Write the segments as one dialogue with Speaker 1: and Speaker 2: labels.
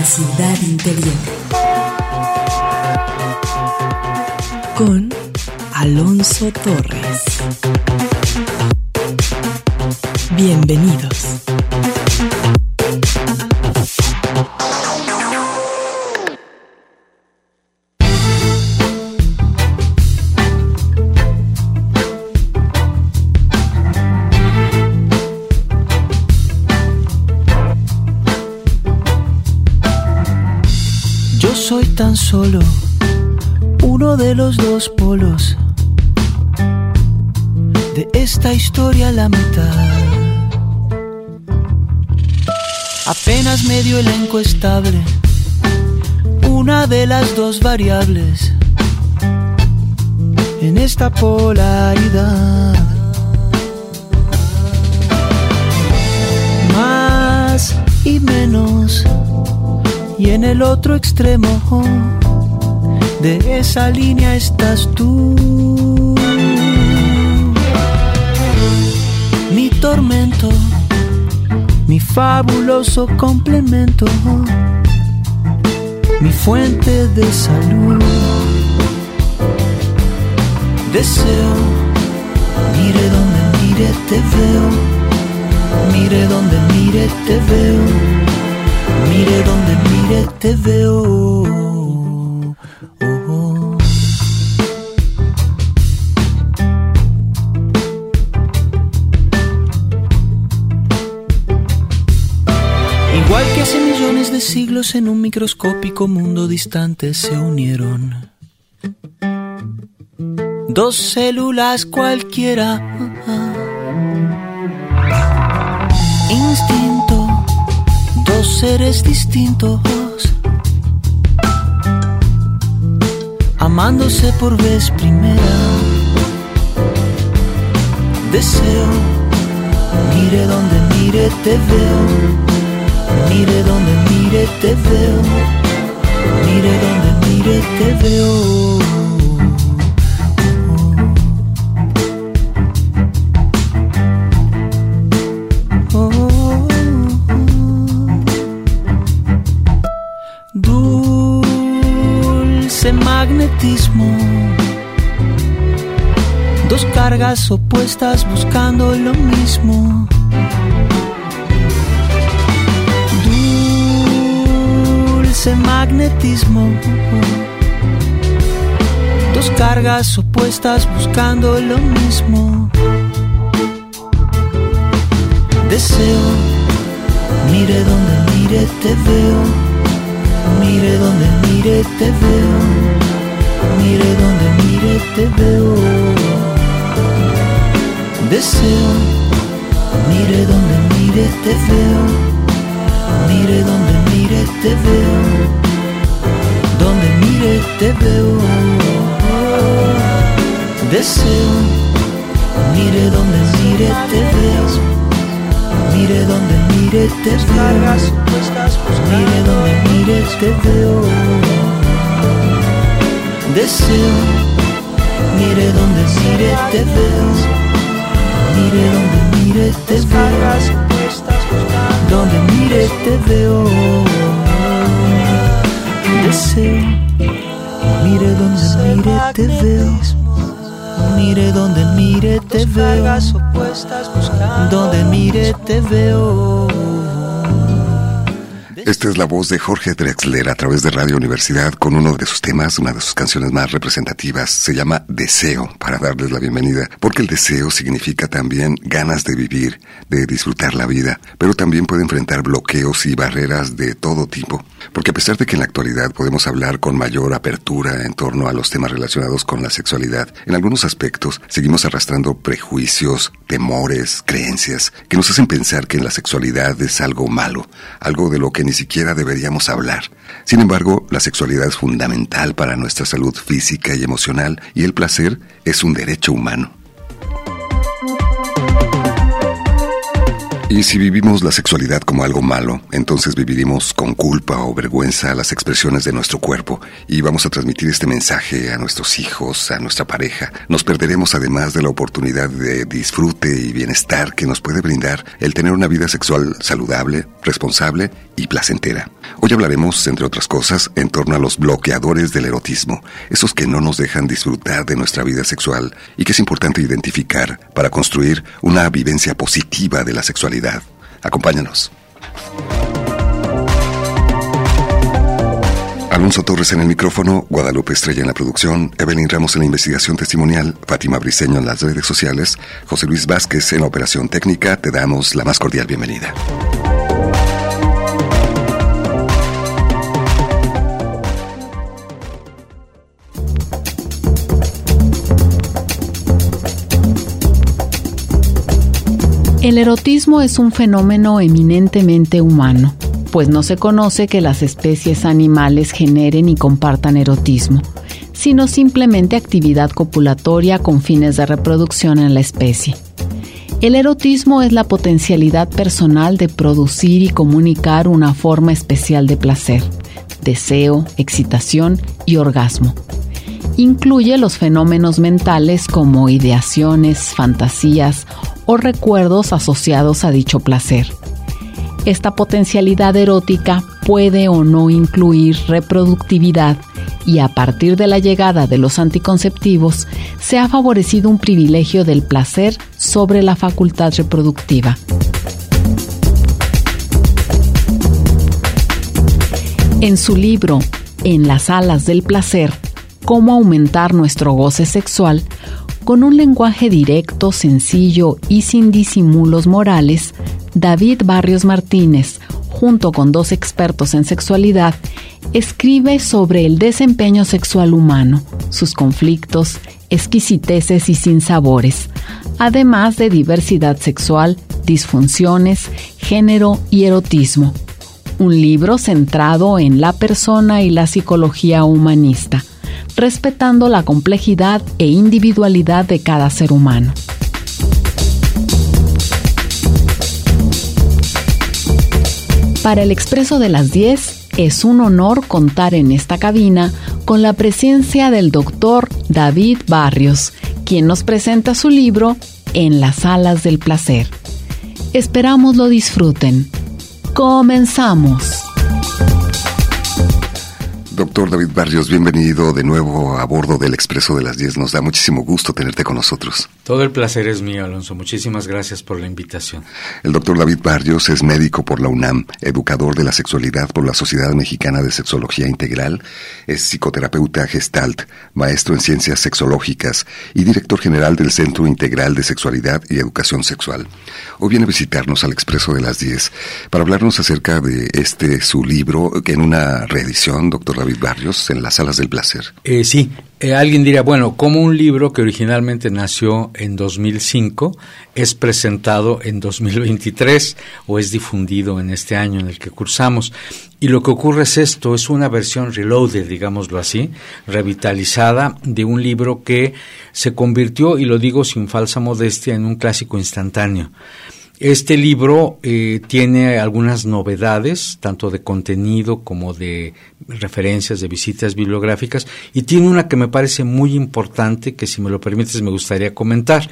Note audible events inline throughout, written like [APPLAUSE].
Speaker 1: la ciudad interior. Con Alonso Torres.
Speaker 2: Solo uno de los dos polos de esta historia la mitad. Apenas medio elenco estable, una de las dos variables en esta polaridad. Más y menos y en el otro extremo de esa línea estás tú. Mi tormento, mi fabuloso complemento, mi fuente de salud. Deseo, mire donde mire te veo, mire donde mire te veo Mire donde mire te veo. Igual que hace millones de siglos en un microscópico mundo distante se unieron. Dos células cualquiera. Seres distintos, amándose por vez primera. Deseo, mire donde mire te veo, mire donde mire te veo, mire donde mire te veo. Magnetismo. Dos cargas opuestas buscando lo mismo. Dulce magnetismo. Dos cargas opuestas buscando lo mismo. Deseo, mire donde mire te veo. Mire donde mire te veo Mire donde mire te veo. Deseo, mire donde mire te veo. Mire donde mire te veo. Donde mire te veo. Deseo, mire donde mire te veo. Mire donde mire te veo. Mire donde mire te veo deseo. Mire donde mire te veo. Mire donde mire te veo. Donde mire te veo. Deseo. Mire donde mire te veo. Mire donde mire te veo. Donde mire te veo.
Speaker 3: Esta es la voz de Jorge Drexler a través de Radio Universidad con uno de sus temas, una de sus canciones más representativas. Se llama Deseo, para darles la bienvenida, porque el deseo significa también ganas de vivir, de disfrutar la vida, pero también puede enfrentar bloqueos y barreras de todo tipo. Porque a pesar de que en la actualidad podemos hablar con mayor apertura en torno a los temas relacionados con la sexualidad, en algunos aspectos seguimos arrastrando prejuicios, temores, creencias que nos hacen pensar que la sexualidad es algo malo, algo de lo que ni siquiera deberíamos hablar. Sin embargo, la sexualidad es fundamental para nuestra salud física y emocional y el placer es un derecho humano. Y si vivimos la sexualidad como algo malo, entonces viviremos con culpa o vergüenza las expresiones de nuestro cuerpo y vamos a transmitir este mensaje a nuestros hijos, a nuestra pareja. Nos perderemos además de la oportunidad de disfrute y bienestar que nos puede brindar el tener una vida sexual saludable, responsable y placentera. Hoy hablaremos, entre otras cosas, en torno a los bloqueadores del erotismo, esos que no nos dejan disfrutar de nuestra vida sexual y que es importante identificar para construir una vivencia positiva de la sexualidad. Acompáñanos. Alonso Torres en el micrófono, Guadalupe Estrella en la producción, Evelyn Ramos en la investigación testimonial, Fátima Briceño en las redes sociales, José Luis Vázquez en la operación técnica, te damos la más cordial bienvenida.
Speaker 4: El erotismo es un fenómeno eminentemente humano, pues no se conoce que las especies animales generen y compartan erotismo, sino simplemente actividad copulatoria con fines de reproducción en la especie. El erotismo es la potencialidad personal de producir y comunicar una forma especial de placer, deseo, excitación y orgasmo. Incluye los fenómenos mentales como ideaciones, fantasías o recuerdos asociados a dicho placer. Esta potencialidad erótica puede o no incluir reproductividad y a partir de la llegada de los anticonceptivos se ha favorecido un privilegio del placer sobre la facultad reproductiva. En su libro En las alas del placer, cómo aumentar nuestro goce sexual, con un lenguaje directo, sencillo y sin disimulos morales, David Barrios Martínez, junto con dos expertos en sexualidad, escribe sobre el desempeño sexual humano, sus conflictos, exquisiteces y sinsabores, además de diversidad sexual, disfunciones, género y erotismo. Un libro centrado en la persona y la psicología humanista respetando la complejidad e individualidad de cada ser humano. Para el Expreso de las 10 es un honor contar en esta cabina con la presencia del doctor David Barrios, quien nos presenta su libro En las alas del placer. Esperamos lo disfruten. Comenzamos.
Speaker 3: Doctor David Barrios, bienvenido de nuevo a bordo del Expreso de las 10. Nos da muchísimo gusto tenerte con nosotros.
Speaker 5: Todo el placer es mío, Alonso. Muchísimas gracias por la invitación.
Speaker 3: El doctor David Barrios es médico por la UNAM, educador de la sexualidad por la Sociedad Mexicana de Sexología Integral, es psicoterapeuta gestalt, maestro en ciencias sexológicas y director general del Centro Integral de Sexualidad y Educación Sexual. Hoy viene a visitarnos al Expreso de las 10 para hablarnos acerca de este su libro, que en una reedición, doctor David Barrios, en las salas del placer.
Speaker 5: Eh, sí, eh, alguien diría, bueno, como un libro que originalmente nació en 2005 es presentado en 2023 o es difundido en este año en el que cursamos. Y lo que ocurre es esto, es una versión reloaded, digámoslo así, revitalizada de un libro que se convirtió, y lo digo sin falsa modestia, en un clásico instantáneo. Este libro eh, tiene algunas novedades, tanto de contenido como de referencias, de visitas bibliográficas, y tiene una que me parece muy importante, que si me lo permites me gustaría comentar.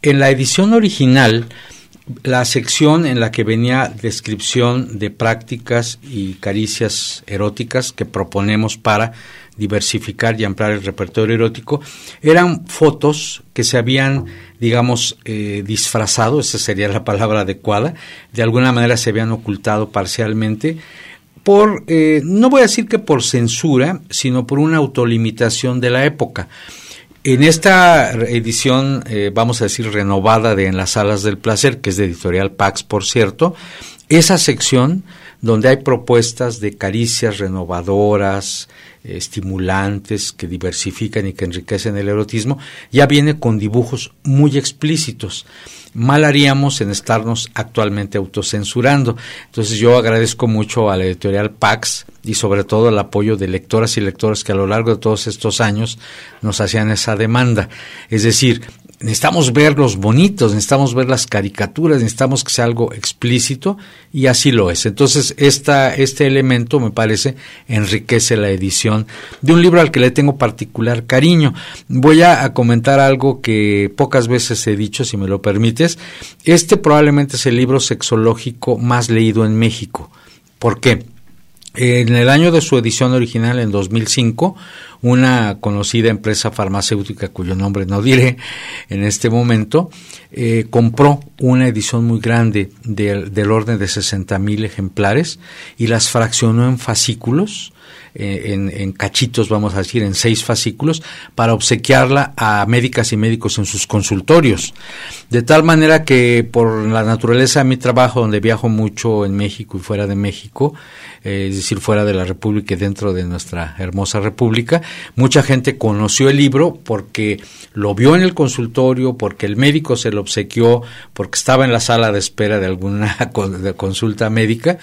Speaker 5: En la edición original, la sección en la que venía descripción de prácticas y caricias eróticas que proponemos para diversificar y ampliar el repertorio erótico, eran fotos que se habían, digamos, eh, disfrazado, esa sería la palabra adecuada, de alguna manera se habían ocultado parcialmente por, eh, no voy a decir que por censura, sino por una autolimitación de la época. En esta edición, eh, vamos a decir, renovada de En las Salas del Placer, que es de editorial Pax, por cierto, esa sección donde hay propuestas de caricias renovadoras, estimulantes, que diversifican y que enriquecen el erotismo, ya viene con dibujos muy explícitos. Mal haríamos en estarnos actualmente autocensurando. Entonces yo agradezco mucho a la editorial Pax y sobre todo el apoyo de lectoras y lectores que a lo largo de todos estos años nos hacían esa demanda. Es decir, necesitamos ver los bonitos, necesitamos ver las caricaturas, necesitamos que sea algo explícito y así lo es. Entonces, esta, este elemento, me parece, enriquece la edición de un libro al que le tengo particular cariño. Voy a, a comentar algo que pocas veces he dicho, si me lo permites. Este probablemente es el libro sexológico más leído en México. ¿Por qué? En el año de su edición original, en 2005, una conocida empresa farmacéutica cuyo nombre no diré en este momento, eh, compró una edición muy grande del orden de 60 mil ejemplares y las fraccionó en fascículos, eh, en, cachitos, vamos a decir, en seis fascículos, para obsequiarla a médicas y médicos en sus consultorios. De tal manera que por la naturaleza de mi trabajo, donde viajo mucho en México y fuera de México, eh, es decir, fuera de la República y dentro de nuestra hermosa República. Mucha gente conoció el libro porque lo vio en el consultorio, porque el médico se lo obsequió, porque estaba en la sala de espera de alguna [LAUGHS] consulta médica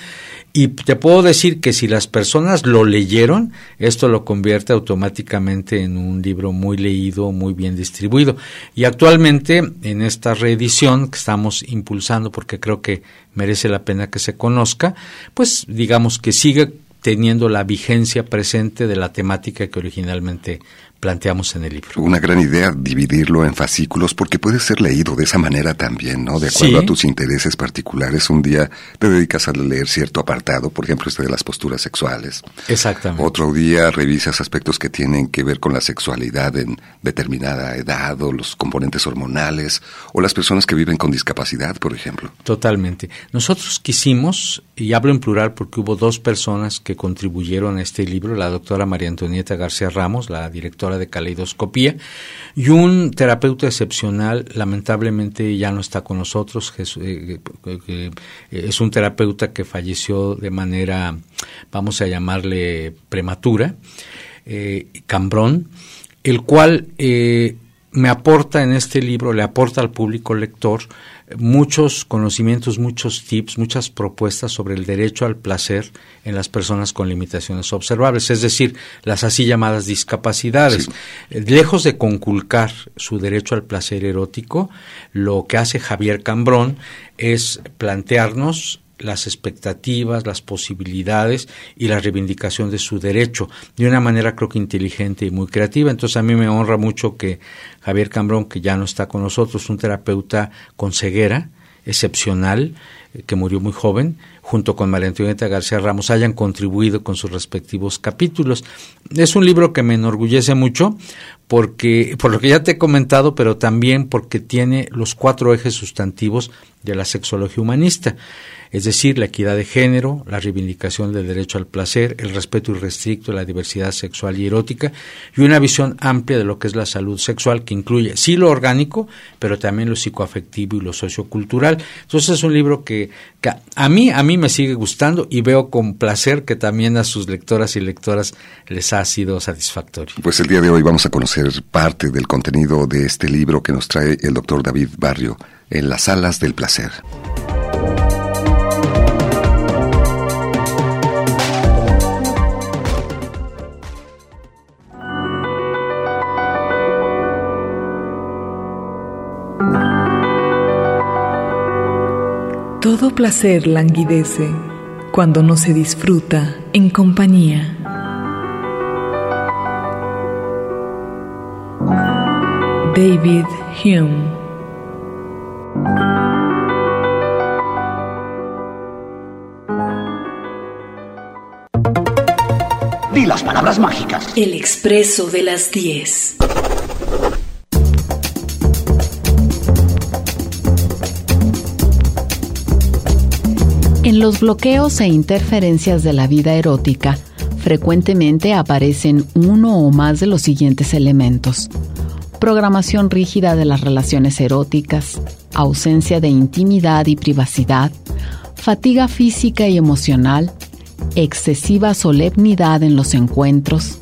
Speaker 5: y te puedo decir que si las personas lo leyeron, esto lo convierte automáticamente en un libro muy leído, muy bien distribuido. Y actualmente, en esta reedición que estamos impulsando, porque creo que merece la pena que se conozca, pues digamos que sigue teniendo la vigencia presente de la temática que originalmente planteamos en el libro.
Speaker 3: Una gran idea dividirlo en fascículos porque puede ser leído de esa manera también, ¿no? De acuerdo a tus intereses particulares. Un día te dedicas a leer cierto apartado, por ejemplo, este de las posturas sexuales.
Speaker 5: Exactamente.
Speaker 3: Otro día revisas aspectos que tienen que ver con la sexualidad en determinada edad o los componentes hormonales o las personas que viven con discapacidad, por ejemplo.
Speaker 5: Totalmente. Nosotros quisimos, y hablo en plural porque hubo dos personas que contribuyeron a este libro, la doctora María Antonieta García Ramos, la directora de caleidoscopía, y un terapeuta excepcional, lamentablemente ya no está con nosotros, eh, eh, es un terapeuta que falleció de manera, vamos a llamarle prematura, eh, Cambrón, el cual me aporta en este libro, le aporta al público lector muchos conocimientos, muchos tips, muchas propuestas sobre el derecho al placer en las personas con limitaciones observables, es decir, las así llamadas discapacidades. Eh, lejos de conculcar su derecho al placer erótico, lo que hace Javier Cambrón es plantearnos las expectativas, las posibilidades y la reivindicación de su derecho de una manera creo que inteligente y muy creativa. Entonces a mí me honra mucho que Javier Cambrón, que ya no está con nosotros, un terapeuta con ceguera, excepcional, eh, que murió muy joven, junto con María Antonieta García Ramos, hayan contribuido con sus respectivos capítulos. Es un libro que me enorgullece mucho porque, por lo que ya te he comentado, pero también porque tiene los cuatro ejes sustantivos de la sexología humanista es decir, la equidad de género, la reivindicación del derecho al placer, el respeto irrestricto a la diversidad sexual y erótica y una visión amplia de lo que es la salud sexual que incluye sí lo orgánico, pero también lo psicoafectivo y lo sociocultural. Entonces es un libro que, a mí a mí me sigue gustando y veo con placer que también a sus lectoras y lectoras les ha sido satisfactorio.
Speaker 3: Pues el día de hoy vamos a conocer parte del contenido de este libro que nos trae el doctor David Barrio en las salas del placer.
Speaker 6: Todo placer languidece cuando no se disfruta en compañía. David Hume
Speaker 7: Di las palabras mágicas.
Speaker 8: El expreso de las 10.
Speaker 4: En los bloqueos e interferencias de la vida erótica, frecuentemente aparecen uno o más de los siguientes elementos. Programación rígida de las relaciones eróticas, ausencia de intimidad y privacidad, fatiga física y emocional, excesiva solemnidad en los encuentros,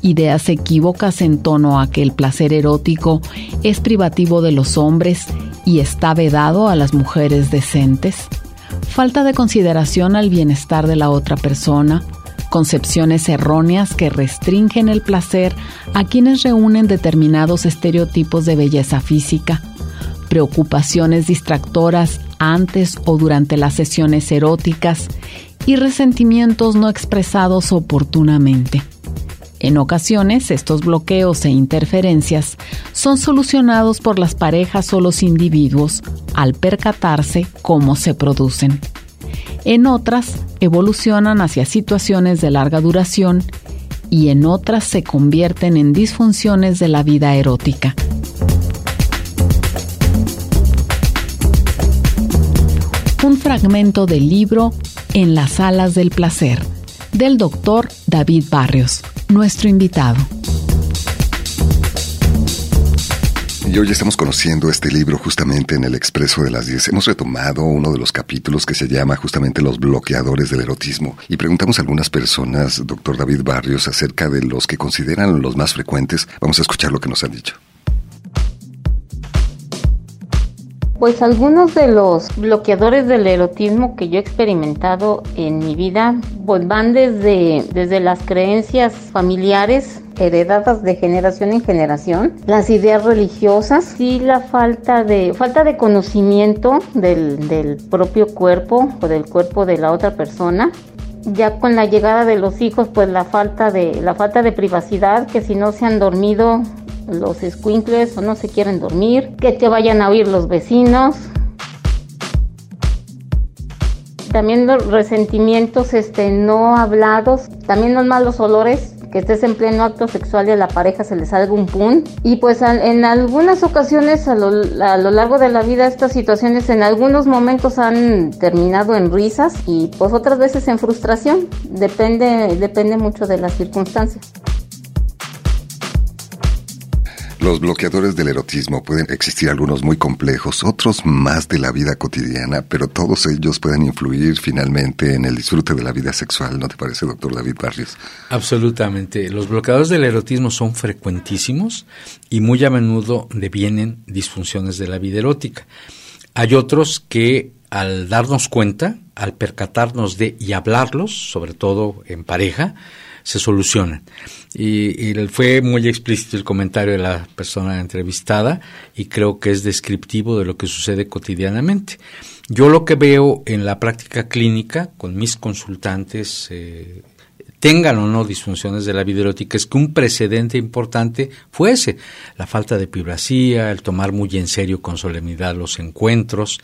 Speaker 4: ideas equívocas en torno a que el placer erótico es privativo de los hombres y está vedado a las mujeres decentes, falta de consideración al bienestar de la otra persona, concepciones erróneas que restringen el placer a quienes reúnen determinados estereotipos de belleza física, preocupaciones distractoras antes o durante las sesiones eróticas y resentimientos no expresados oportunamente. En ocasiones, estos bloqueos e interferencias son solucionados por las parejas o los individuos al percatarse cómo se producen. En otras, evolucionan hacia situaciones de larga duración y en otras se convierten en disfunciones de la vida erótica. Un fragmento del libro En las alas del placer, del doctor David Barrios nuestro invitado.
Speaker 3: Y hoy estamos conociendo este libro justamente en el Expreso de las 10. Hemos retomado uno de los capítulos que se llama justamente Los bloqueadores del erotismo y preguntamos a algunas personas, doctor David Barrios, acerca de los que consideran los más frecuentes. Vamos a escuchar lo que nos han dicho.
Speaker 9: Pues algunos de los bloqueadores del erotismo que yo he experimentado en mi vida pues van desde, desde las creencias familiares heredadas de generación en generación, las ideas religiosas y la falta de falta de conocimiento del, del propio cuerpo o del cuerpo de la otra persona, ya con la llegada de los hijos pues la falta de la falta de privacidad que si no se han dormido los squinkles o no se quieren dormir, que te vayan a oír los vecinos. También los resentimientos este, no hablados, también los malos olores, que estés en pleno acto sexual y a la pareja se le salga un pun. Y pues en algunas ocasiones a lo, a lo, largo de la vida estas situaciones en algunos momentos han terminado en risas y pues otras veces en frustración. Depende, depende mucho de las circunstancias.
Speaker 3: Los bloqueadores del erotismo pueden existir algunos muy complejos, otros más de la vida cotidiana, pero todos ellos pueden influir finalmente en el disfrute de la vida sexual, ¿no te parece, doctor David Barrios?
Speaker 5: Absolutamente. Los bloqueadores del erotismo son frecuentísimos y muy a menudo devienen disfunciones de la vida erótica. Hay otros que al darnos cuenta, al percatarnos de y hablarlos, sobre todo en pareja, se solucionan. Y, fue muy explícito el comentario de la persona entrevistada y creo que es descriptivo de lo que sucede cotidianamente. Yo lo que veo en la práctica clínica con mis consultantes eh, tengan o no disfunciones de la vida erótica, es que un precedente importante fuese la falta de privacidad, el tomar muy en serio con solemnidad los encuentros,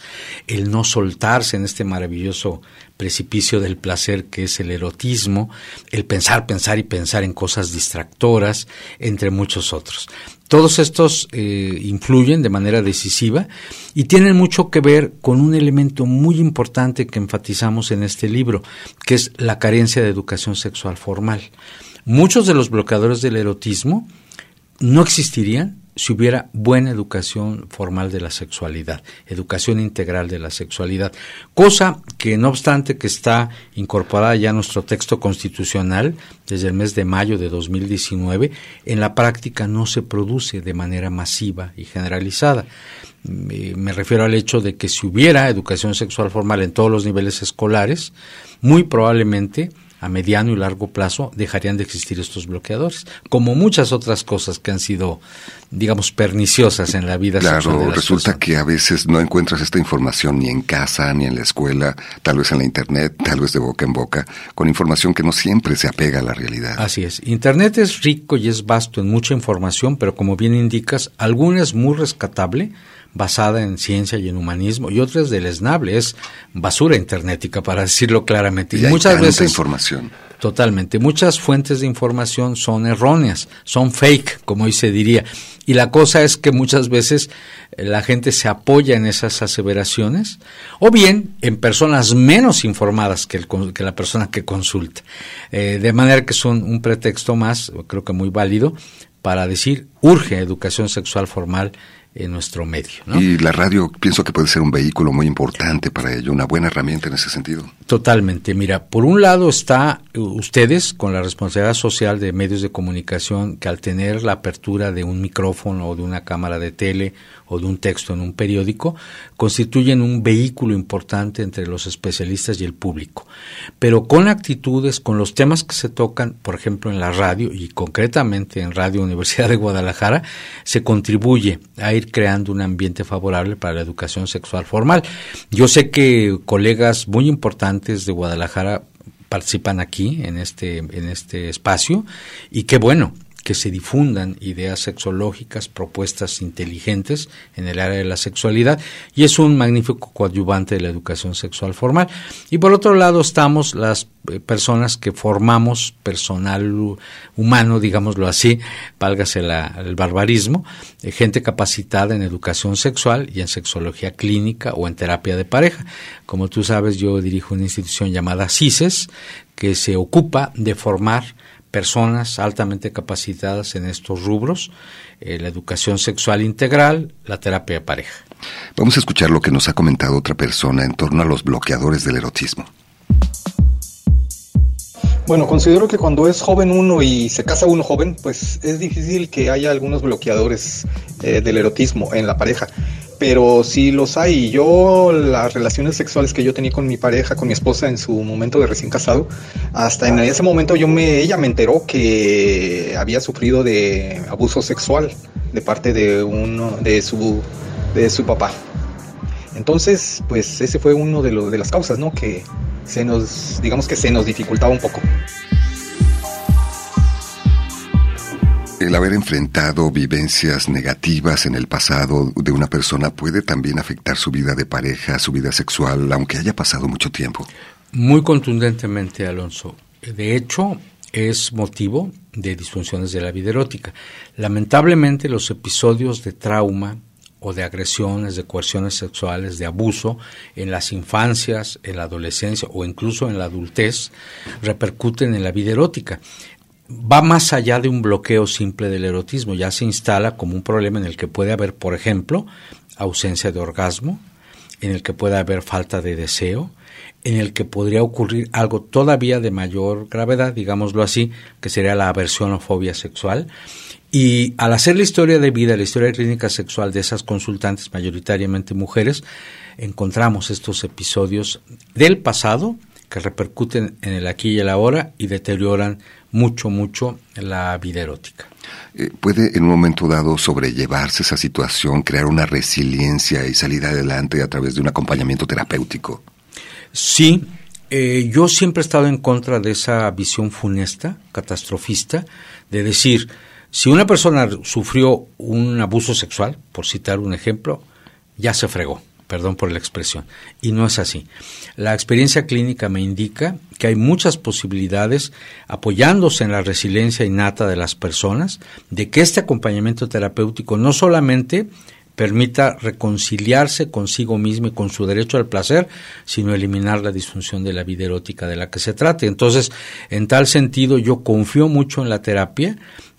Speaker 5: el no soltarse en este maravilloso precipicio del placer que es el erotismo, el pensar, pensar y pensar en cosas distractoras, entre muchos otros. Todos estos eh, influyen de manera decisiva y tienen mucho que ver con un elemento muy importante que enfatizamos en este libro, que es la carencia de educación sexual formal. Muchos de los bloqueadores del erotismo no existirían si hubiera buena educación formal de la sexualidad, educación integral de la sexualidad, cosa que no obstante que está incorporada ya en nuestro texto constitucional desde el mes de mayo de 2019, en la práctica no se produce de manera masiva y generalizada. Me refiero al hecho de que si hubiera educación sexual formal en todos los niveles escolares, muy probablemente a mediano y largo plazo dejarían de existir estos bloqueadores, como muchas otras cosas que han sido, digamos, perniciosas en la vida.
Speaker 3: Claro, resulta que a veces no encuentras esta información ni en casa, ni en la escuela, tal vez en la Internet, tal vez de boca en boca, con información que no siempre se apega a la realidad.
Speaker 5: Así es. Internet es rico y es vasto en mucha información, pero como bien indicas, alguna es muy rescatable, basada en ciencia y en humanismo, y otra es deleznable, es basura internetica, para decirlo claramente.
Speaker 3: Y, muchas veces información.
Speaker 5: Totalmente. Muchas fuentes de información son erróneas, son fake, como hoy se diría. Y la cosa es que muchas veces eh, la gente se apoya en esas aseveraciones, o bien en personas menos informadas que, el, que la persona que consulta. Eh, de manera que son un pretexto más, creo que muy válido, para decir urge educación sexual formal en nuestro medio.
Speaker 3: Y la radio pienso que puede ser un vehículo muy importante para ello, una buena herramienta en ese sentido.
Speaker 5: Totalmente. Mira, por un lado está eh, ustedes con la responsabilidad social de medios de comunicación que al tener la apertura de un micrófono o de una cámara de tele o de un texto en un periódico, constituyen un vehículo importante entre los especialistas y el público. Pero con actitudes, con los temas que se tocan, por ejemplo, en la radio y concretamente en Radio Universidad de Guadalajara, se contribuye a ir creando un ambiente favorable para la educación sexual formal. Yo sé que colegas muy importantes de Guadalajara participan aquí en este en este espacio y qué bueno que se difundan ideas sexológicas, propuestas inteligentes en el área de la sexualidad y es un magnífico coadyuvante de la educación sexual formal. Y por otro lado estamos las eh, personas que formamos personal humano, digámoslo así, válgase el barbarismo, eh, gente capacitada en educación sexual y en sexología clínica o en terapia de pareja. Como tú sabes, yo dirijo una institución llamada CISES que se ocupa de formar personas altamente capacitadas en estos rubros, eh, la educación sexual integral, la terapia de pareja.
Speaker 3: Vamos a escuchar lo que nos ha comentado otra persona en torno a los bloqueadores del erotismo.
Speaker 10: Bueno, considero que cuando es joven uno y se casa uno joven, pues es difícil que haya algunos bloqueadores eh, del erotismo en la pareja pero sí los hay. Yo, las relaciones sexuales que yo tenía con mi pareja, con mi esposa en su momento de recién casado, hasta en ese momento yo me, ella me enteró que había sufrido de abuso sexual de parte de uno, de su, de su papá. Entonces, pues ese fue uno de, los de las causas, ¿no? Que se nos, digamos que se nos dificultaba un poco.
Speaker 3: El haber enfrentado vivencias negativas en el pasado de una persona puede también afectar su vida de pareja, su vida sexual, aunque haya pasado mucho tiempo.
Speaker 5: Muy contundentemente, Alonso. De hecho, es motivo de disfunciones de la vida erótica. Lamentablemente, los episodios de trauma o de agresiones, de coerciones sexuales, de abuso en las infancias, en la adolescencia o incluso en la adultez repercuten en la vida erótica va más allá de un bloqueo simple del erotismo, ya se instala como un problema en el que puede haber, por ejemplo, ausencia de orgasmo, en el que puede haber falta de deseo, en el que podría ocurrir algo todavía de mayor gravedad, digámoslo así, que sería la aversión o fobia sexual. Y al hacer la historia de vida, la historia clínica sexual de esas consultantes, mayoritariamente mujeres, encontramos estos episodios del pasado que repercuten en el aquí y el ahora y deterioran mucho, mucho la vida erótica.
Speaker 3: Eh, ¿Puede en un momento dado sobrellevarse esa situación, crear una resiliencia y salir adelante a través de un acompañamiento terapéutico?
Speaker 5: Sí, eh, yo siempre he estado en contra de esa visión funesta, catastrofista, de decir, si una persona sufrió un abuso sexual, por citar un ejemplo, ya se fregó perdón por la expresión, y no es así. La experiencia clínica me indica que hay muchas posibilidades, apoyándose en la resiliencia innata de las personas, de que este acompañamiento terapéutico no solamente permita reconciliarse consigo mismo y con su derecho al placer, sino eliminar la disfunción de la vida erótica de la que se trate. Entonces, en tal sentido, yo confío mucho en la terapia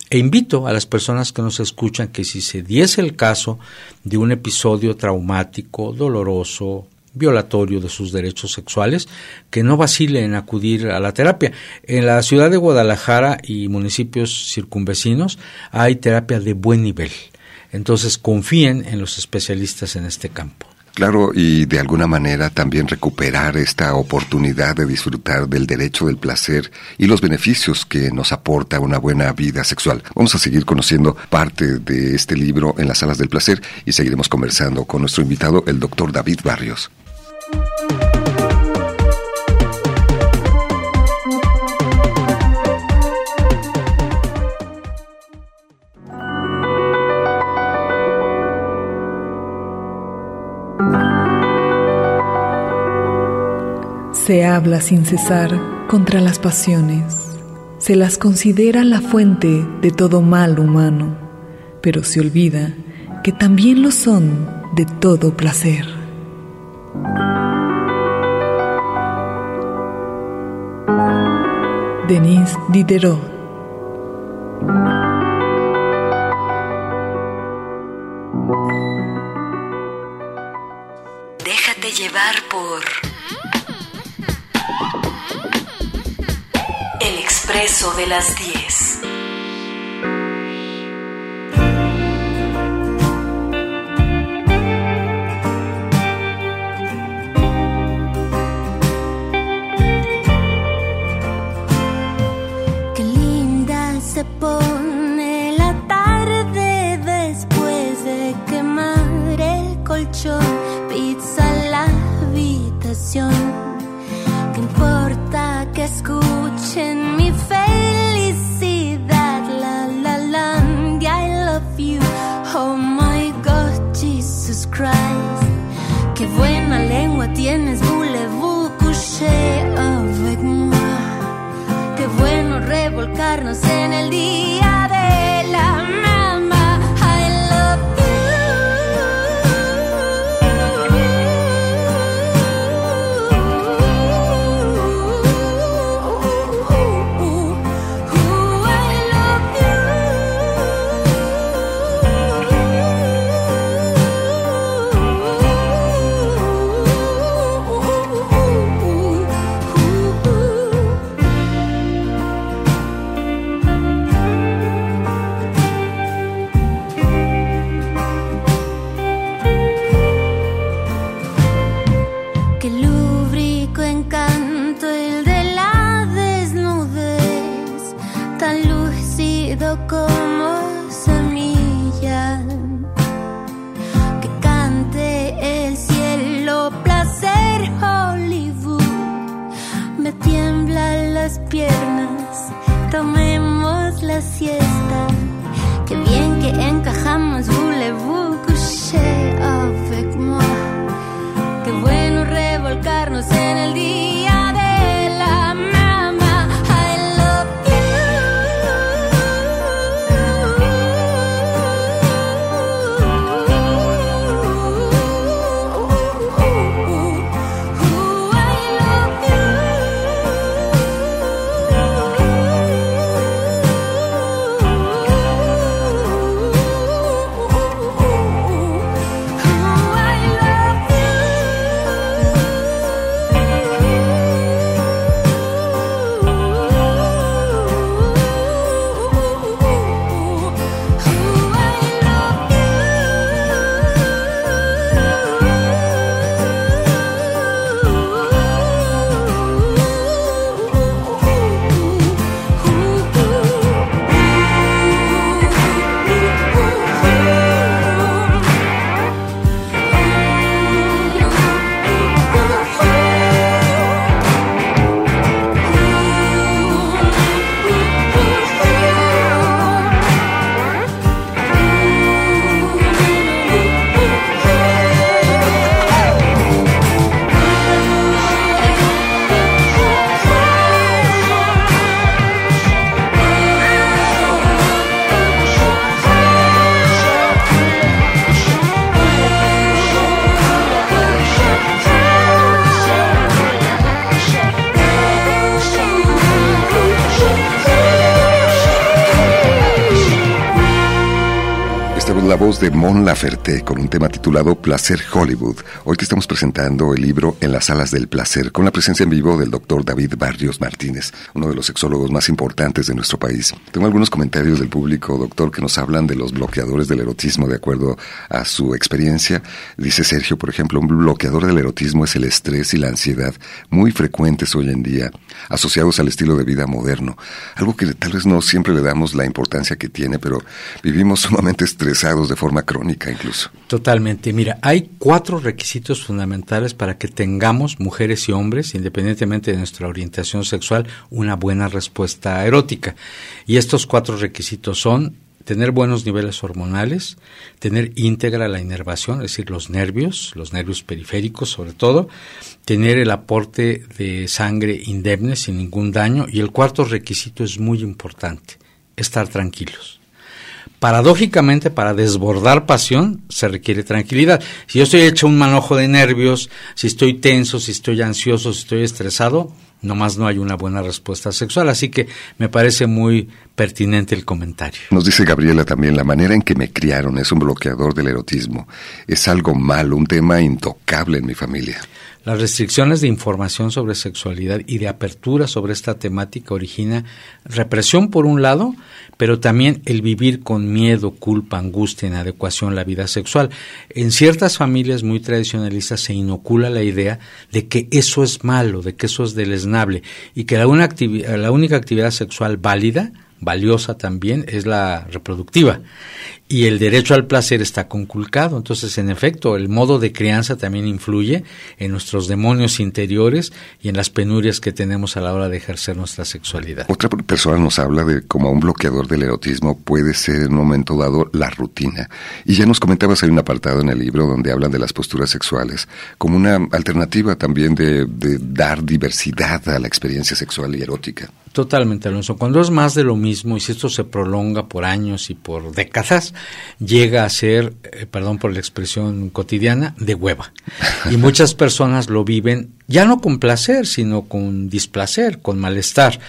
Speaker 5: e invito a las personas que nos escuchan que si se diese el caso de un episodio traumático, doloroso, violatorio de sus derechos sexuales, que no vacilen en acudir a la terapia. En la ciudad de Guadalajara y municipios circunvecinos hay terapia de buen nivel. Entonces confíen en los especialistas en este campo.
Speaker 3: Claro, y de alguna manera también recuperar esta oportunidad de disfrutar del derecho del placer y los beneficios que nos aporta una buena vida sexual. Vamos a seguir conociendo parte de este libro en las salas del placer y seguiremos conversando con nuestro invitado, el doctor David Barrios.
Speaker 6: Se habla sin cesar contra las pasiones. Se las considera la fuente de todo mal humano, pero se olvida que también lo son de todo placer. Denise Diderot
Speaker 8: de las 10.
Speaker 3: Mon Laferte con un tema titulado Placer Hollywood. Hoy te estamos presentando el libro En las alas del placer con la presencia en vivo del doctor David Barrios Martínez, uno de los sexólogos más importantes de nuestro país. Tengo algunos comentarios del público, doctor, que nos hablan de los bloqueadores del erotismo de acuerdo a su experiencia. Dice Sergio, por ejemplo, un bloqueador del erotismo es el estrés y la ansiedad, muy frecuentes hoy en día, asociados al estilo de vida moderno. Algo que tal vez no siempre le damos la importancia que tiene, pero vivimos [LAUGHS] sumamente estresados de forma crónica incluso.
Speaker 5: Totalmente. Mira, hay cuatro requisitos fundamentales para que tengamos, mujeres y hombres, independientemente de nuestra orientación sexual, una buena respuesta erótica. Y estos cuatro requisitos son tener buenos niveles hormonales, tener íntegra la inervación, es decir, los nervios, los nervios periféricos sobre todo, tener el aporte de sangre indemne sin ningún daño y el cuarto requisito es muy importante, estar tranquilos. Paradójicamente, para desbordar pasión se requiere tranquilidad. Si yo estoy hecho un manojo de nervios, si estoy tenso, si estoy ansioso, si estoy estresado, nomás no hay una buena respuesta sexual. Así que me parece muy pertinente el comentario.
Speaker 3: Nos dice Gabriela también, la manera en que me criaron es un bloqueador del erotismo. Es algo malo, un tema intocable en mi familia.
Speaker 5: Las restricciones de información sobre sexualidad y de apertura sobre esta temática origina represión por un lado, pero también el vivir con miedo, culpa, angustia, inadecuación la vida sexual. En ciertas familias muy tradicionalistas se inocula la idea de que eso es malo, de que eso es deleznable y que la, una la única actividad sexual válida valiosa también es la reproductiva y el derecho al placer está conculcado. Entonces, en efecto, el modo de crianza también influye en nuestros demonios interiores y en las penurias que tenemos a la hora de ejercer nuestra sexualidad.
Speaker 3: Otra persona nos habla de cómo un bloqueador del erotismo puede ser en un momento dado la rutina. Y ya nos comentabas, hay un apartado en el libro donde hablan de las posturas sexuales como una alternativa también de, de dar diversidad a la experiencia sexual y erótica.
Speaker 5: Totalmente, Alonso. Cuando es más de lo mismo y si esto se prolonga por años y por décadas, llega a ser, eh, perdón por la expresión cotidiana, de hueva. Y muchas personas lo viven ya no con placer, sino con displacer, con malestar.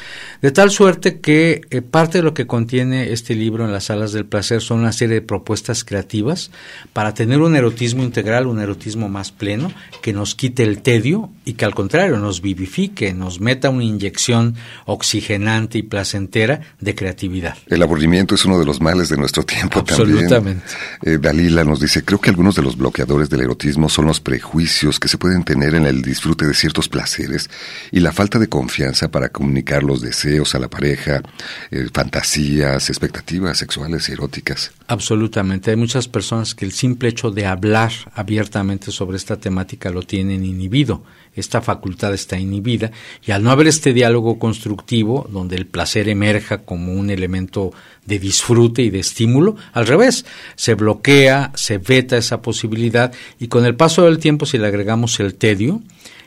Speaker 5: De tal suerte que eh, parte de lo que contiene este libro en las salas del placer son una serie de propuestas creativas para tener un erotismo integral, un erotismo más pleno, que nos quite el tedio y que al contrario nos vivifique, nos meta una inyección oxigenante y placentera de creatividad.
Speaker 3: El aburrimiento es uno de los males de nuestro tiempo
Speaker 5: Absolutamente.
Speaker 3: también. Eh, Dalila nos dice, creo que algunos de los bloqueadores del erotismo son los prejuicios que se pueden tener en el disfrute de ciertos placeres y la falta de confianza para comunicar los deseos a la pareja, eh, fantasías, expectativas sexuales y eróticas.
Speaker 5: Absolutamente. Hay muchas personas que el simple hecho de hablar abiertamente sobre esta temática lo tienen inhibido. Esta facultad está inhibida y al no haber este diálogo constructivo donde el placer emerja como un elemento de disfrute y de estímulo, al revés, se bloquea, se veta esa posibilidad y con el paso del tiempo si le agregamos el tedio,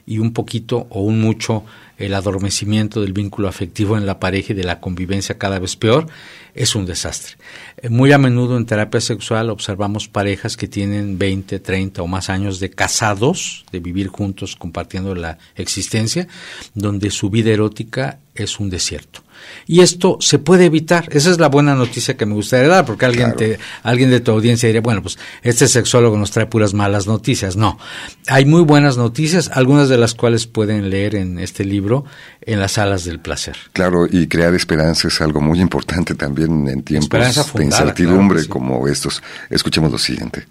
Speaker 5: y un poquito o un mucho el adormecimiento del vínculo afectivo en la pareja y de la convivencia cada vez peor, es un desastre. Eh, muy a menudo en terapia sexual observamos parejas que tienen 20, 30 o más años de casados, de vivir juntos compartiendo la existencia, donde su vida erótica es un desierto. Y esto se puede evitar. Esa es la buena noticia que me gustaría dar, porque alguien, te, alguien de tu audiencia diría, bueno, pues este sexólogo nos trae puras malas noticias. No, hay muy buenas noticias, algunas de las cuales pueden leer en este libro, en las salas del placer.
Speaker 3: Claro, y crear esperanza es algo muy importante también en tiempos de incertidumbre como estos. Escuchemos lo siguiente.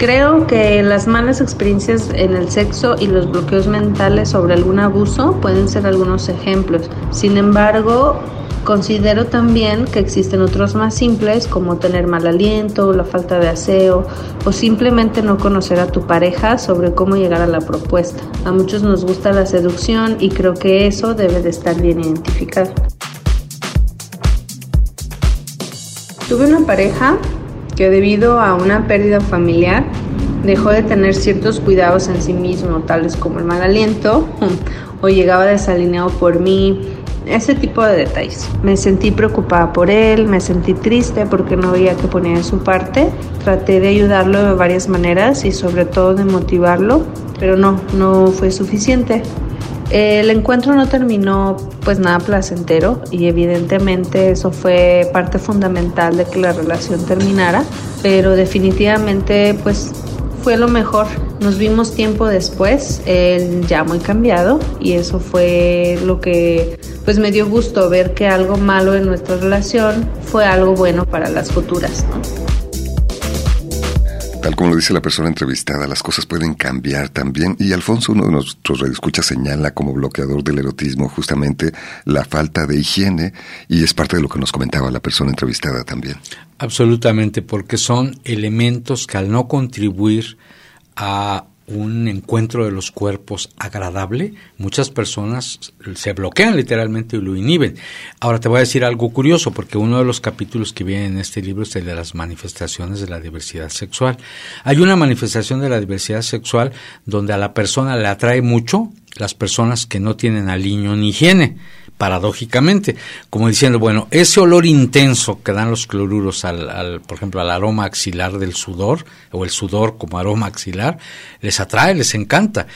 Speaker 11: Creo que las malas experiencias en el sexo y los bloqueos mentales sobre algún abuso pueden ser algunos ejemplos. Sin embargo, considero también que existen otros más simples como tener mal aliento, la falta de aseo o simplemente no conocer a tu pareja sobre cómo llegar a la propuesta. A muchos nos gusta la seducción y creo que eso debe de estar bien identificado. Tuve una pareja que debido a una pérdida familiar dejó de tener ciertos cuidados en sí mismo, tales como el mal aliento [LAUGHS] o llegaba desalineado por mí, ese tipo de detalles. Me sentí preocupada por él, me sentí triste porque no veía que ponía en su parte. Traté de ayudarlo de varias maneras y sobre todo de motivarlo, pero no, no fue suficiente. El encuentro no terminó pues nada placentero y evidentemente eso fue parte fundamental de que la relación terminara, pero definitivamente pues fue lo mejor. Nos vimos tiempo después, él ya muy cambiado y eso fue lo que pues me dio gusto ver que algo malo en nuestra relación fue algo bueno para las futuras.
Speaker 3: Tal como lo dice la persona entrevistada, las cosas pueden cambiar también. Y Alfonso, uno de nuestros radioescuchas, señala como bloqueador del erotismo justamente la falta de higiene y es parte de lo que nos comentaba la persona entrevistada también.
Speaker 5: Absolutamente, porque son elementos que al no contribuir a un encuentro de los cuerpos agradable, muchas personas se bloquean literalmente y lo inhiben. Ahora te voy a decir algo curioso, porque uno de los capítulos que viene en este libro es el de las manifestaciones de la diversidad sexual. Hay una manifestación de la diversidad sexual donde a la persona le atrae mucho las personas que no tienen aliño ni higiene paradójicamente, como diciendo, bueno, ese olor intenso que dan los cloruros al, por ejemplo, al aroma axilar del sudor, o el sudor como aroma axilar, les atrae, les encanta.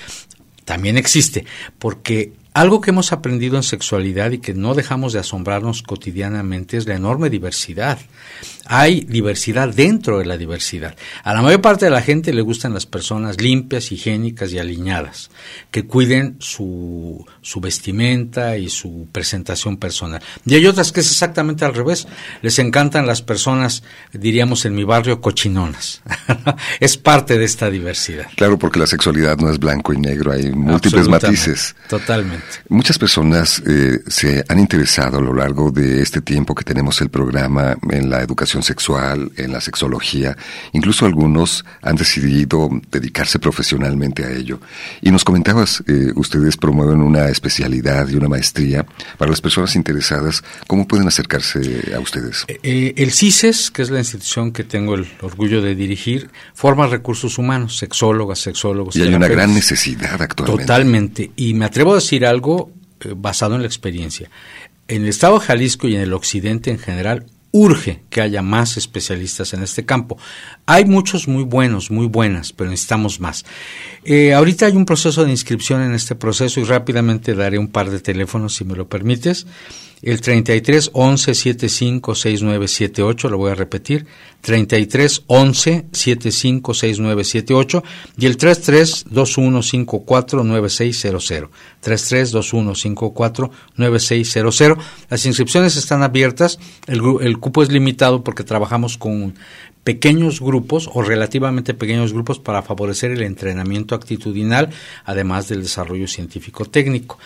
Speaker 5: También existe, porque algo que hemos aprendido en sexualidad y que no dejamos de asombrarnos cotidianamente es la enorme diversidad. Hay diversidad dentro de la diversidad. A la mayor parte de la gente le gustan las personas limpias, higiénicas y alineadas, que cuiden su, su vestimenta y su presentación personal. Y hay otras que es exactamente al revés. Les encantan las personas, diríamos en mi barrio, cochinonas. [LAUGHS] es parte de esta diversidad.
Speaker 3: Claro, porque la sexualidad no es blanco y negro, hay múltiples matices.
Speaker 5: Totalmente.
Speaker 3: Muchas personas eh, se han interesado a lo largo de este tiempo que tenemos el programa en la educación sexual, en la sexología, incluso algunos han decidido dedicarse profesionalmente a ello. Y nos comentabas, eh, ustedes promueven una especialidad y una maestría para las personas interesadas. ¿Cómo pueden acercarse a ustedes?
Speaker 5: Eh, el CISES, que es la institución que tengo el orgullo de dirigir, forma recursos humanos, sexólogas, sexólogos.
Speaker 3: Y hay una gran necesidad actualmente.
Speaker 5: Totalmente. Y me atrevo a decir algo eh, basado en la experiencia. En el estado de Jalisco y en el occidente en general, urge que haya más especialistas en este campo. Hay muchos muy buenos, muy buenas, pero necesitamos más. Eh, ahorita hay un proceso de inscripción en este proceso y rápidamente daré un par de teléfonos, si me lo permites el 33 11 75 6978, lo voy a repetir, 33 11 75 6978 y el 33 21 54 9600, 33 21 54 9600. Las inscripciones están abiertas, el, el cupo es limitado porque trabajamos con pequeños grupos o relativamente pequeños grupos para favorecer el entrenamiento actitudinal, además del desarrollo científico técnico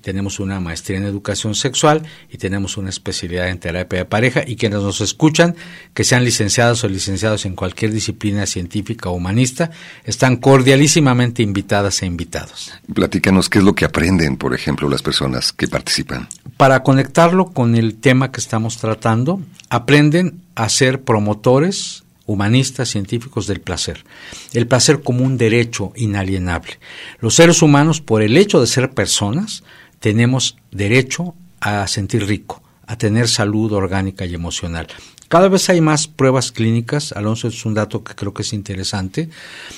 Speaker 5: tenemos una maestría en educación sexual y tenemos una especialidad en terapia de pareja y quienes nos escuchan, que sean licenciados o licenciados en cualquier disciplina científica o humanista, están cordialísimamente invitadas e invitados.
Speaker 3: Platícanos qué es lo que aprenden, por ejemplo, las personas que participan.
Speaker 5: Para conectarlo con el tema que estamos tratando, aprenden a ser promotores humanistas, científicos del placer. El placer como un derecho inalienable. Los seres humanos, por el hecho de ser personas, tenemos derecho a sentir rico, a tener salud orgánica y emocional. Cada vez hay más pruebas clínicas, Alonso es un dato que creo que es interesante,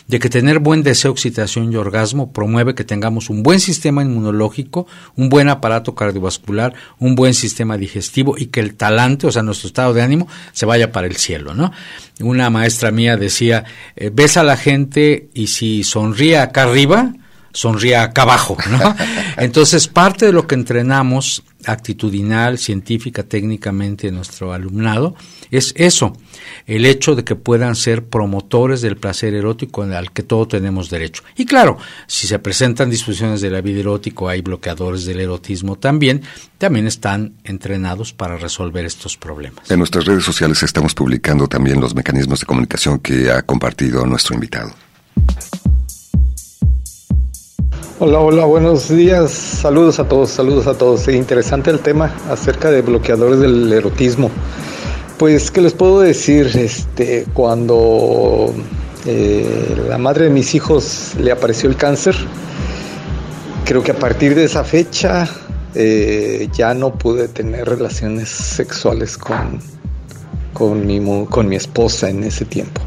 Speaker 5: de que tener buen deseo, excitación y orgasmo promueve que tengamos un buen sistema inmunológico, un buen aparato cardiovascular, un buen sistema digestivo y que el talante, o sea, nuestro estado de ánimo, se vaya para el cielo, ¿no? Una maestra mía decía, eh, ves a la gente y si sonríe acá arriba, sonría acá abajo, ¿no? [LAUGHS] Entonces, parte de lo que entrenamos actitudinal, científica, técnicamente en nuestro alumnado es eso, el hecho de que puedan ser promotores del placer erótico al que todos tenemos derecho. Y claro, si se presentan disfunciones de la vida erótico, hay bloqueadores del erotismo también, también están entrenados para resolver estos problemas.
Speaker 3: En nuestras redes sociales estamos publicando también los mecanismos de comunicación que ha compartido nuestro invitado.
Speaker 10: Hola, hola, buenos días. Saludos a todos, saludos a todos. interesante el tema acerca de bloqueadores del erotismo. Pues, ¿qué les puedo decir? Este, cuando eh, la madre de mis hijos le apareció el cáncer, creo que a partir de esa fecha eh, ya no pude tener relaciones sexuales con, con, mi, con mi esposa en ese tiempo.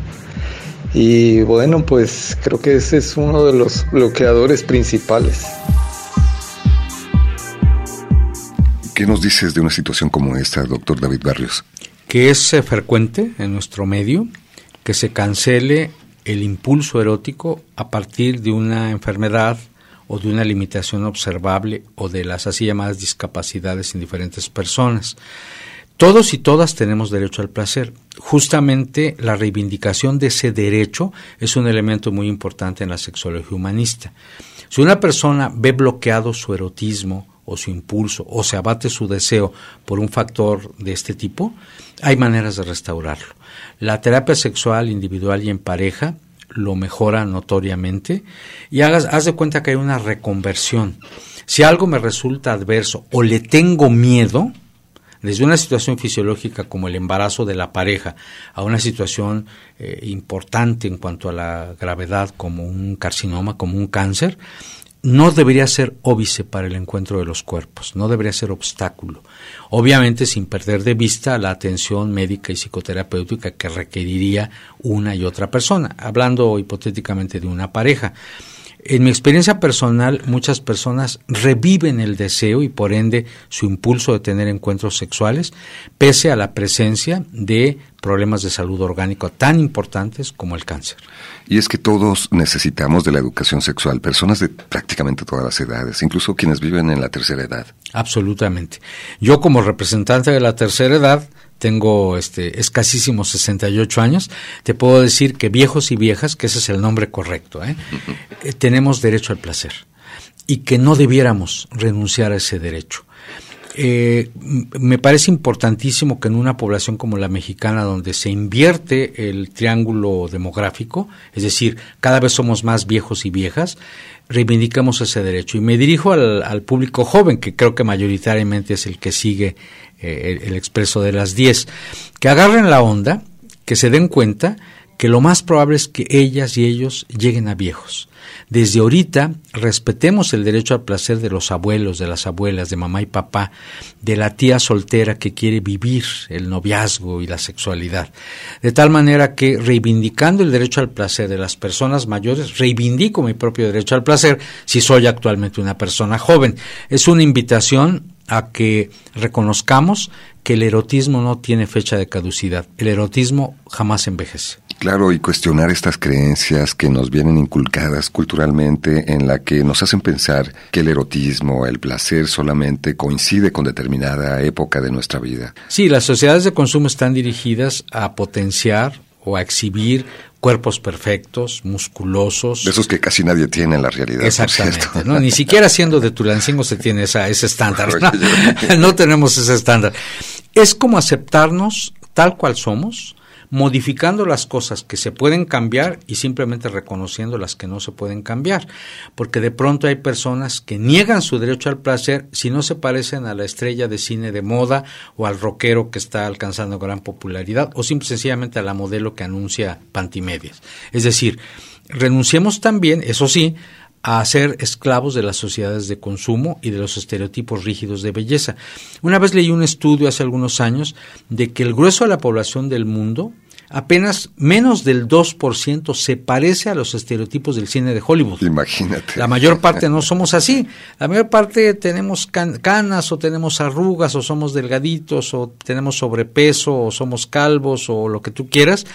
Speaker 10: Y bueno, pues creo que ese es uno de los bloqueadores principales.
Speaker 3: ¿Qué nos dices de una situación como esta, doctor David Barrios?
Speaker 5: Que es eh, frecuente en nuestro medio que se cancele el impulso erótico a partir de una enfermedad o de una limitación observable o de las así llamadas discapacidades en diferentes personas. Todos y todas tenemos derecho al placer. Justamente la reivindicación de ese derecho es un elemento muy importante en la sexología humanista. Si una persona ve bloqueado su erotismo o su impulso o se abate su deseo por un factor de este tipo, hay maneras de restaurarlo. La terapia sexual individual y en pareja lo mejora notoriamente y hagas, haz de cuenta que hay una reconversión. Si algo me resulta adverso o le tengo miedo, desde una situación fisiológica como el embarazo de la pareja a una situación eh, importante en cuanto a la gravedad como un carcinoma, como un cáncer, no debería ser óbice para el encuentro de los cuerpos, no debería ser obstáculo. Obviamente sin perder de vista la atención médica y psicoterapéutica que requeriría una y otra persona, hablando hipotéticamente de una pareja. En mi experiencia personal, muchas personas reviven el deseo y por ende su impulso de tener encuentros sexuales, pese a la presencia de problemas de salud orgánico tan importantes como el cáncer.
Speaker 3: Y es que todos necesitamos de la educación sexual, personas de prácticamente todas las edades, incluso quienes viven en la tercera edad.
Speaker 5: Absolutamente. Yo como representante de la tercera edad, tengo este escasísimos 68 años, te puedo decir que viejos y viejas, que ese es el nombre correcto, ¿eh? Eh, tenemos derecho al placer y que no debiéramos renunciar a ese derecho. Eh, me parece importantísimo que en una población como la mexicana, donde se invierte el triángulo demográfico, es decir, cada vez somos más viejos y viejas, reivindicamos ese derecho. Y me dirijo al, público joven, que creo que mayoritariamente es el que sigue eh, el, el, expreso de las 10, que agarren la onda, que se den cuenta que lo más probable es que ellas y ellos lleguen a viejos desde ahorita respetemos el derecho al placer de los abuelos, de las abuelas, de mamá y papá, de la tía soltera que quiere vivir el noviazgo y la sexualidad. De tal manera que reivindicando el derecho al placer de las personas mayores, reivindico mi propio derecho al placer si soy actualmente una persona joven. Es una invitación a que reconozcamos que el erotismo no tiene fecha de caducidad. El erotismo jamás envejece.
Speaker 3: Claro, y cuestionar estas creencias que nos vienen inculcadas culturalmente en la que nos hacen pensar que el erotismo, el placer solamente coincide con determinada época de nuestra vida.
Speaker 5: Sí, las sociedades de consumo están dirigidas a potenciar o a exhibir cuerpos perfectos, musculosos.
Speaker 3: De esos que casi nadie tiene en la realidad.
Speaker 5: Exactamente. ¿no? Ni [LAUGHS] siquiera siendo de Tulancingo se tiene esa, ese estándar. ¿no? [LAUGHS] no tenemos ese estándar. Es como aceptarnos tal cual somos, modificando las cosas que se pueden cambiar y simplemente reconociendo las que no se pueden cambiar. Porque de pronto hay personas que niegan su derecho al placer si no se parecen a la estrella de cine de moda o al rockero que está alcanzando gran popularidad o simple, sencillamente a la modelo que anuncia pantimedias. Es decir, renunciemos también, eso sí, a ser esclavos de las sociedades de consumo y de los estereotipos rígidos de belleza. Una vez leí un estudio hace algunos años de que el grueso de la población del mundo apenas menos del 2% se parece a los estereotipos del cine de Hollywood.
Speaker 3: Imagínate.
Speaker 5: La mayor parte no somos así. La mayor parte tenemos canas o tenemos arrugas o somos delgaditos o tenemos sobrepeso o somos calvos o lo que tú quieras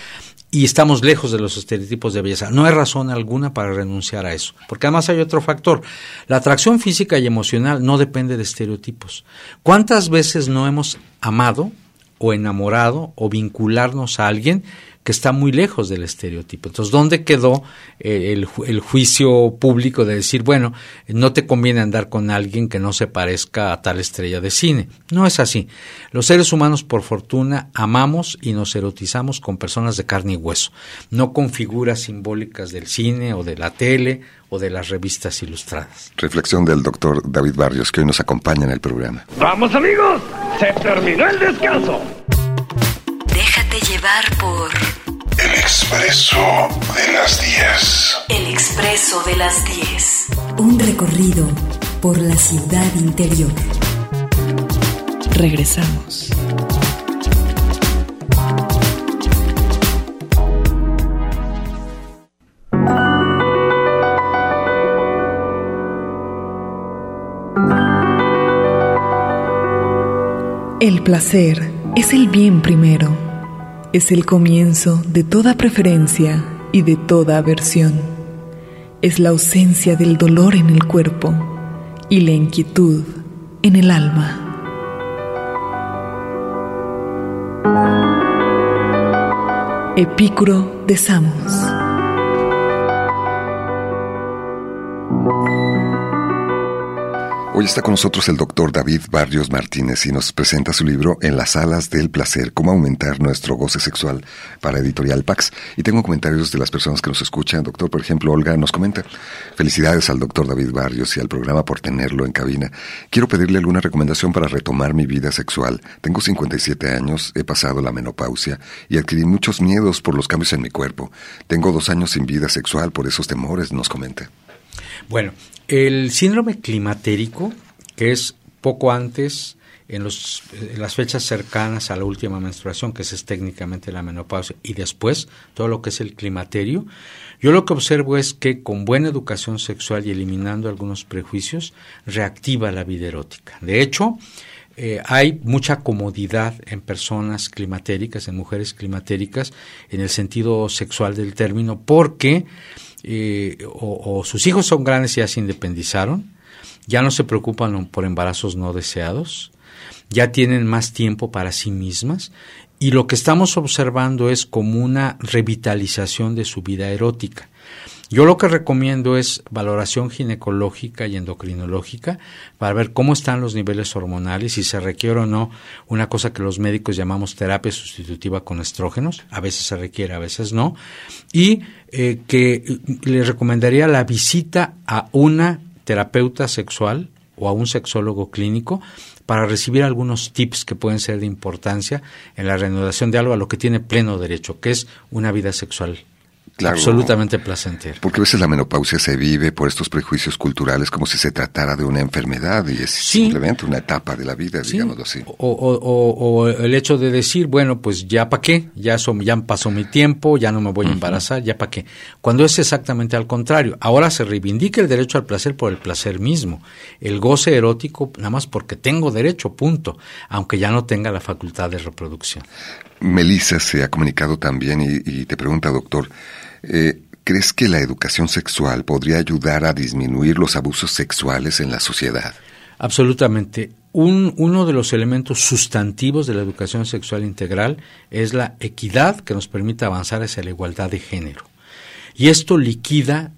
Speaker 5: y estamos lejos de los estereotipos de belleza. No hay razón alguna para renunciar a eso, porque además hay otro factor. La atracción física y emocional no depende de estereotipos. ¿Cuántas veces no hemos amado o enamorado o vincularnos a alguien que está muy lejos del estereotipo. Entonces, ¿dónde quedó eh, el, el, juicio público de decir, bueno, no te conviene andar con alguien que no se parezca a tal estrella de cine? No es así. Los seres humanos, por fortuna, amamos y nos erotizamos con personas de carne y hueso, no con figuras simbólicas del cine o de la tele o de las revistas ilustradas.
Speaker 3: Reflexión del doctor David Barrios, que hoy nos acompaña en el programa.
Speaker 12: Vamos amigos, se terminó el descanso.
Speaker 8: Déjate llevar por...
Speaker 13: El expreso de las 10.
Speaker 8: El expreso de las 10.
Speaker 1: Un recorrido por la ciudad interior.
Speaker 6: Regresamos. El placer es el bien primero, es el comienzo de toda preferencia y de toda aversión, es la ausencia del dolor en el cuerpo y la inquietud en el alma. Epicuro de Samos.
Speaker 3: Hoy está con nosotros el doctor David Barrios Martínez y nos presenta su libro En las alas del placer, cómo aumentar nuestro goce sexual para Editorial Pax. Y tengo comentarios de las personas que nos escuchan. Doctor, por ejemplo, Olga nos comenta, felicidades al doctor David Barrios y al programa por tenerlo en cabina. Quiero pedirle alguna recomendación para retomar mi vida sexual. Tengo 57 años, he pasado la menopausia y adquirí muchos miedos por los cambios en mi cuerpo. Tengo dos años sin vida sexual por esos temores, nos comenta.
Speaker 5: Bueno, el síndrome climatérico, que es poco antes, en, los, las fechas cercanas a la última menstruación, que es técnicamente la menopausia, y después todo lo que es el climaterio, yo lo que observo es que con buena educación sexual y eliminando algunos prejuicios, reactiva la vida erótica. De hecho, eh, hay mucha comodidad en personas climatéricas, en mujeres climatéricas, en el sentido sexual del término, porque o, sus hijos son grandes y ya se independizaron, ya no se preocupan por embarazos no deseados, ya tienen más tiempo para sí mismas y lo que estamos observando es como una revitalización de su vida erótica. Yo lo que recomiendo es valoración ginecológica y endocrinológica para ver cómo están los niveles hormonales, si se requiere o no una cosa que los médicos llamamos terapia sustitutiva con estrógenos, a veces se requiere, a veces no, y eh, que le recomendaría la visita a una terapeuta sexual o a un sexólogo clínico para recibir algunos tips que pueden ser de importancia en la reanudación de algo a lo que tiene pleno derecho, que es una vida sexual absolutamente placentero.
Speaker 3: Porque a veces la menopausia se vive por estos prejuicios culturales como si se tratara de una enfermedad y es simplemente una etapa de la vida, digámoslo así.
Speaker 5: O, el hecho de decir, bueno, pues ya para qué, ya, ya pasó mi tiempo, ya no me voy a embarazar, ya para qué. Cuando es exactamente al contrario. Ahora se reivindica el derecho al placer por el placer mismo. El goce erótico nada más porque tengo derecho, punto, aunque ya no tenga la facultad de reproducción.
Speaker 3: Melissa se ha comunicado también y, te pregunta, doctor, eh, ¿crees que la educación sexual podría ayudar a disminuir los abusos sexuales en la sociedad?
Speaker 5: Absolutamente. Un, uno de los elementos sustantivos de la educación sexual integral es la equidad que nos permite avanzar hacia la igualdad de género. Y esto liquida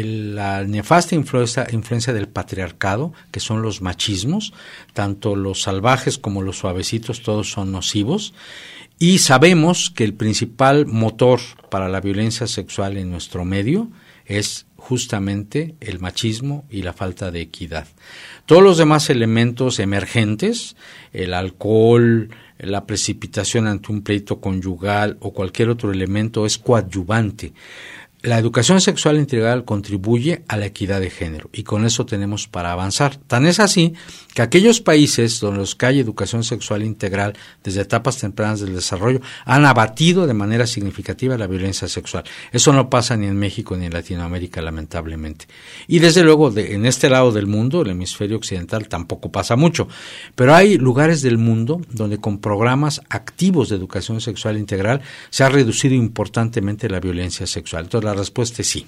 Speaker 5: la nefasta influencia, influencia, del patriarcado, que son los machismos, tanto los salvajes como los suavecitos, todos son nocivos, y sabemos que el principal motor para la violencia sexual en nuestro medio es justamente el machismo y la falta de equidad. Todos los demás elementos emergentes, el alcohol, la precipitación ante un pleito conyugal o cualquier otro elemento es coadyuvante. La educación sexual integral contribuye a la equidad de género y con eso tenemos para avanzar. Tan es así que aquellos países donde los que hay educación sexual integral desde etapas tempranas del desarrollo han abatido de manera significativa la violencia sexual. Eso no pasa ni en México ni en Latinoamérica, lamentablemente. Y desde luego, en este lado del mundo, el hemisferio occidental, tampoco pasa mucho. Pero hay lugares del mundo donde con programas activos de educación sexual integral se ha reducido importantemente la violencia sexual. Entonces, la respuesta es sí.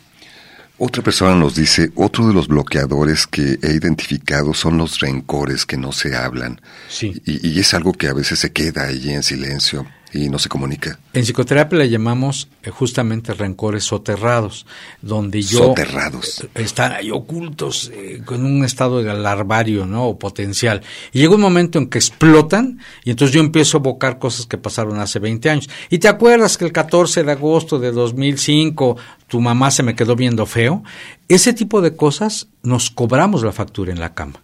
Speaker 3: Otra persona nos dice, otro de los bloqueadores que he identificado son los rencores que no se hablan.
Speaker 5: Sí.
Speaker 3: Y, es algo que a veces se queda ahí en silencio y no se comunica.
Speaker 5: En psicoterapia le llamamos eh, justamente rencores soterrados, donde yo...
Speaker 3: Soterrados.
Speaker 5: Eh, están ahí ocultos, eh, con un estado de larvario, ¿no? O potencial. Y llega un momento en que explotan y entonces yo empiezo a evocar cosas que pasaron hace 20 años. Y te acuerdas que el 14 de agosto de 2005 tu mamá se me quedó viendo feo. Ese tipo de cosas nos cobramos la factura en la cama.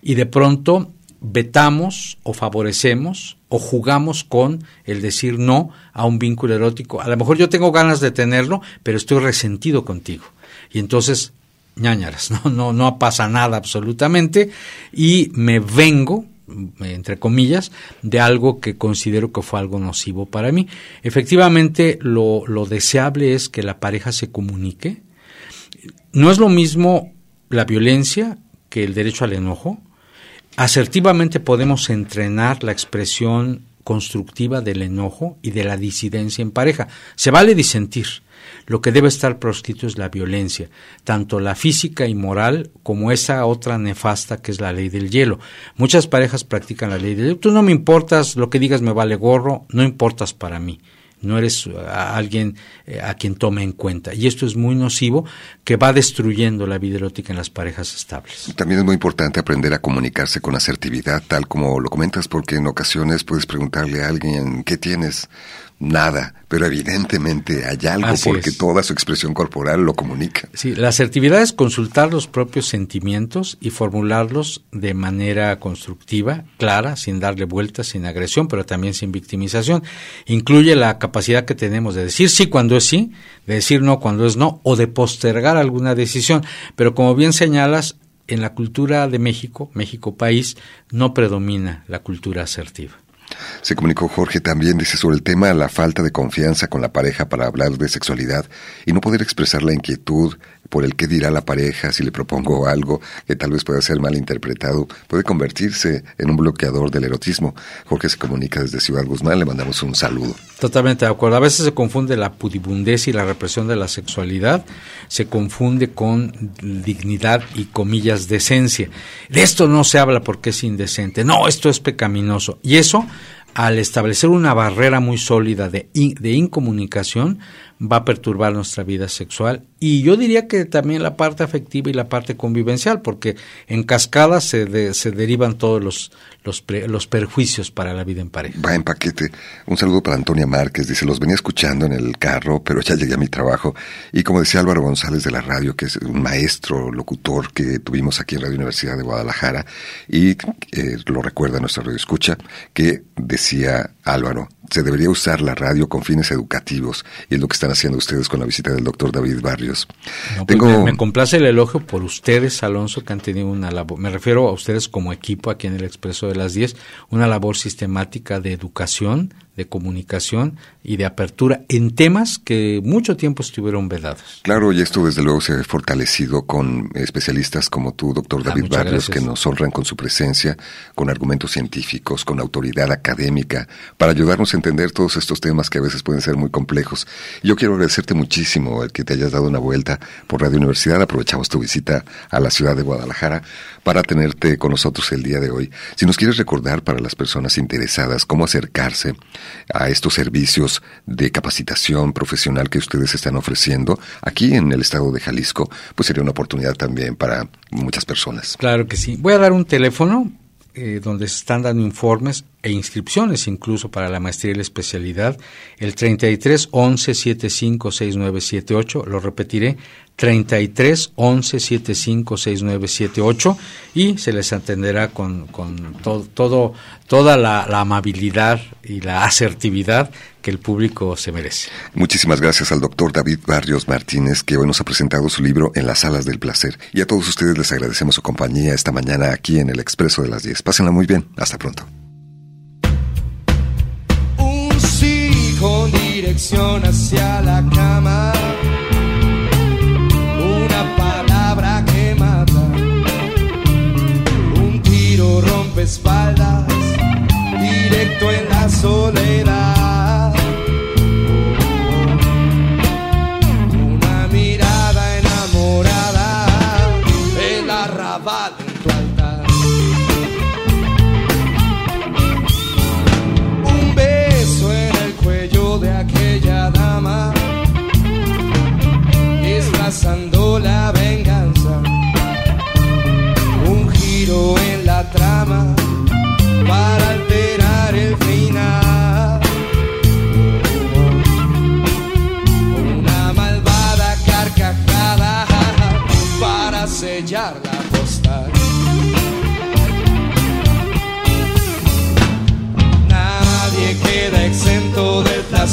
Speaker 5: Y de pronto vetamos o favorecemos o jugamos con el decir no a un vínculo erótico. A lo mejor yo tengo ganas de tenerlo, pero estoy resentido contigo. Y entonces, ñañaras, no, no, no pasa nada absolutamente y me vengo entre comillas, de algo que considero que fue algo nocivo para mí. Efectivamente, lo, lo deseable es que la pareja se comunique. No es lo mismo la violencia que el derecho al enojo. Asertivamente podemos entrenar la expresión constructiva del enojo y de la disidencia en pareja. Se vale disentir. Lo que debe estar proscrito es la violencia, tanto la física y moral como esa otra nefasta que es la ley del hielo. Muchas parejas practican la ley del hielo. Tú no me importas, lo que digas me vale gorro, no importas para mí no eres uh, alguien eh, a quien tome en cuenta. Y esto es muy nocivo que va destruyendo la vida erótica en las parejas estables.
Speaker 3: También es muy importante aprender a comunicarse con asertividad, tal como lo comentas, porque en ocasiones puedes preguntarle a alguien, ¿qué tienes? Nada, pero evidentemente hay algo porque toda su expresión corporal lo comunica.
Speaker 5: Sí, la asertividad es consultar los propios sentimientos y formularlos de manera constructiva, clara, sin darle vueltas, sin agresión, pero también sin victimización. Incluye la capacidad que tenemos de decir sí cuando es sí, de decir no cuando es no, o de postergar alguna decisión. Pero como bien señalas, en la cultura de México, México país, no predomina la cultura asertiva.
Speaker 3: Se comunicó Jorge también, dice, sobre el tema la falta de confianza con la pareja para hablar de sexualidad y no poder expresar la inquietud por el que dirá la pareja si le propongo algo que tal vez pueda ser mal interpretado, puede convertirse en un bloqueador del erotismo. Jorge se comunica desde Ciudad Guzmán, le mandamos un saludo.
Speaker 5: Totalmente de acuerdo. A veces se confunde la pudibundez y la represión de la sexualidad, se confunde con dignidad y comillas decencia. De esto no se habla porque es indecente. No, esto es pecaminoso. Y eso al establecer una barrera muy sólida de, de incomunicación, va a perturbar nuestra vida sexual y yo diría que también la parte afectiva y la parte convivencial, porque en cascada se, se derivan todos los, los, los, perjuicios para la vida en pareja.
Speaker 3: Va en paquete. Un saludo para Antonia Márquez. Dice, los venía escuchando en el carro, pero ya llegué a mi trabajo. Y como decía Álvaro González de la radio, que es un maestro, locutor que tuvimos aquí en Radio Universidad de Guadalajara, y eh, lo recuerda nuestra radio escucha, que decía Álvaro, se debería usar la radio con fines educativos y es lo que están haciendo ustedes con la visita del doctor David
Speaker 5: Pues Tengo... me, complace el elogio por ustedes, Alonso, que han tenido una labor, me refiero a ustedes como equipo aquí en el Expreso de las 10, una labor sistemática de educación, de comunicación y de apertura en temas que mucho tiempo estuvieron vedados.
Speaker 3: Claro, y esto desde luego se ha fortalecido con especialistas como tú, doctor ah, David Barrios, que nos honran con su presencia, con argumentos científicos, con autoridad académica, para ayudarnos a entender todos estos temas que a veces pueden ser muy complejos. Yo quiero agradecerte muchísimo el que te hayas dado una vuelta por Radio Universidad. Aprovechamos tu visita a la ciudad de Guadalajara para tenerte con nosotros el día de hoy. Si nos quieres recordar para las personas interesadas cómo acercarse, a estos servicios de capacitación profesional que ustedes están ofreciendo aquí en el estado de Jalisco, pues sería una oportunidad también para muchas personas.
Speaker 5: Claro que sí. Voy a dar un teléfono eh, donde se están dando informes e inscripciones incluso para la maestría y la especialidad, el 33 11 75 6978, lo repetiré, 33 11 75 6978 y se les atenderá con, con todo, toda la, la, amabilidad y la asertividad que el público se merece.
Speaker 3: Muchísimas gracias al doctor David Barrios Martínez que hoy nos ha presentado su libro En las salas del placer y a todos ustedes les agradecemos su compañía esta mañana aquí en el Expreso de las 10. Pásenla muy bien, hasta pronto.
Speaker 14: con dirección hacia la cama. Espaldas. Directo en la soledad.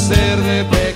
Speaker 14: Placer de